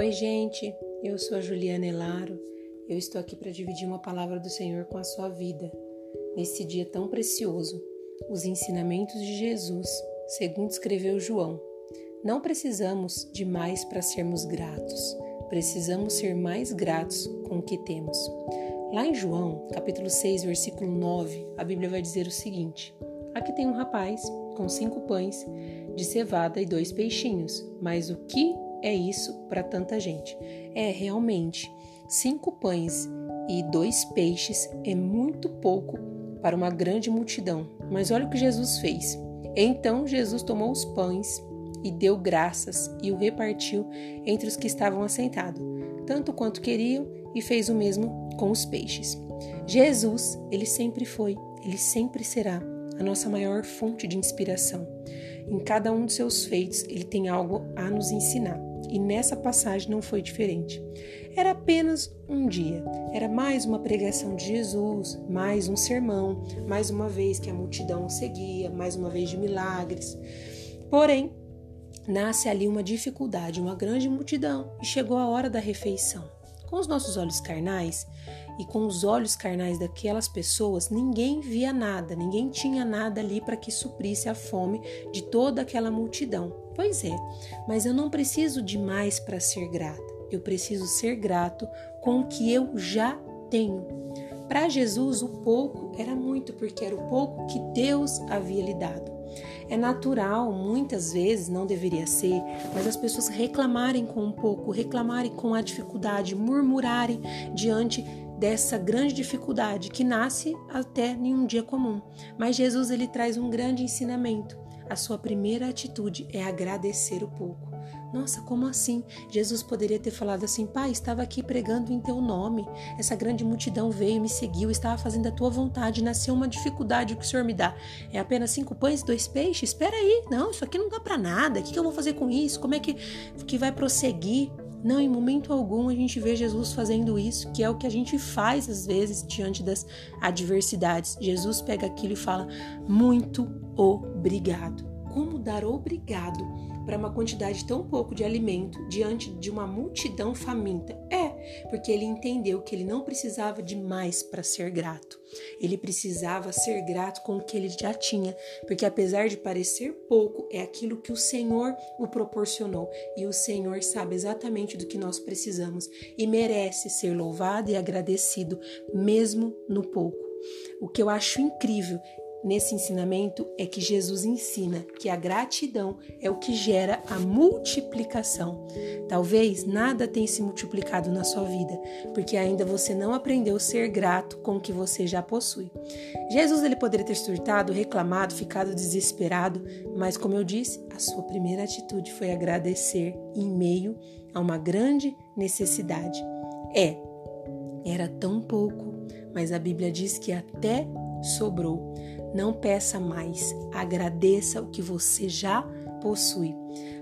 Oi, gente, eu sou a Juliana Elaro. Eu estou aqui para dividir uma palavra do Senhor com a sua vida, nesse dia tão precioso, os ensinamentos de Jesus, segundo escreveu João. Não precisamos de mais para sermos gratos, precisamos ser mais gratos com o que temos. Lá em João, capítulo 6, versículo 9, a Bíblia vai dizer o seguinte: Aqui tem um rapaz com cinco pães de cevada e dois peixinhos, mas o que é isso para tanta gente? É realmente cinco pães e dois peixes é muito pouco para uma grande multidão. Mas olha o que Jesus fez. Então Jesus tomou os pães e deu graças e o repartiu entre os que estavam assentados, tanto quanto queriam, e fez o mesmo com os peixes. Jesus, ele sempre foi, ele sempre será a nossa maior fonte de inspiração. Em cada um de seus feitos, ele tem algo a nos ensinar. E nessa passagem não foi diferente. Era apenas um dia, era mais uma pregação de Jesus, mais um sermão, mais uma vez que a multidão seguia, mais uma vez de milagres. Porém, nasce ali uma dificuldade, uma grande multidão, e chegou a hora da refeição. Com os nossos olhos carnais e com os olhos carnais daquelas pessoas, ninguém via nada, ninguém tinha nada ali para que suprisse a fome de toda aquela multidão. Pois é, mas eu não preciso de mais para ser grata. Eu preciso ser grato com o que eu já tenho. Para Jesus, o pouco era muito, porque era o pouco que Deus havia lhe dado. É natural, muitas vezes, não deveria ser, mas as pessoas reclamarem com um pouco, reclamarem com a dificuldade, murmurarem diante dessa grande dificuldade que nasce até em um dia comum. Mas Jesus ele traz um grande ensinamento. A sua primeira atitude é agradecer o pouco. Nossa, como assim? Jesus poderia ter falado assim: Pai, estava aqui pregando em teu nome. Essa grande multidão veio me seguiu, estava fazendo a tua vontade. Nasceu uma dificuldade, o que o Senhor me dá? É apenas cinco pães e dois peixes? Espera aí, não, isso aqui não dá para nada. O que, que eu vou fazer com isso? Como é que, que vai prosseguir? Não, em momento algum a gente vê Jesus fazendo isso, que é o que a gente faz às vezes diante das adversidades. Jesus pega aquilo e fala: Muito obrigado. Como dar obrigado para uma quantidade tão pouco de alimento diante de uma multidão faminta? É, porque ele entendeu que ele não precisava de mais para ser grato. Ele precisava ser grato com o que ele já tinha, porque apesar de parecer pouco, é aquilo que o Senhor o proporcionou e o Senhor sabe exatamente do que nós precisamos e merece ser louvado e agradecido mesmo no pouco. O que eu acho incrível nesse ensinamento é que Jesus ensina que a gratidão é o que gera a multiplicação. Talvez nada tenha se multiplicado na sua vida, porque ainda você não aprendeu a ser grato com o que você já possui. Jesus ele poderia ter surtado, reclamado, ficado desesperado, mas como eu disse, a sua primeira atitude foi agradecer em meio a uma grande necessidade. É, era tão pouco, mas a Bíblia diz que até sobrou. Não peça mais, agradeça o que você já possui.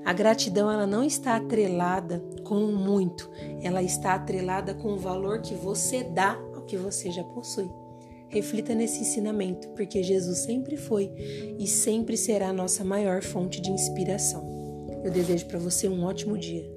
A gratidão ela não está atrelada com o muito, ela está atrelada com o valor que você dá ao que você já possui. Reflita nesse ensinamento, porque Jesus sempre foi e sempre será a nossa maior fonte de inspiração. Eu desejo para você um ótimo dia.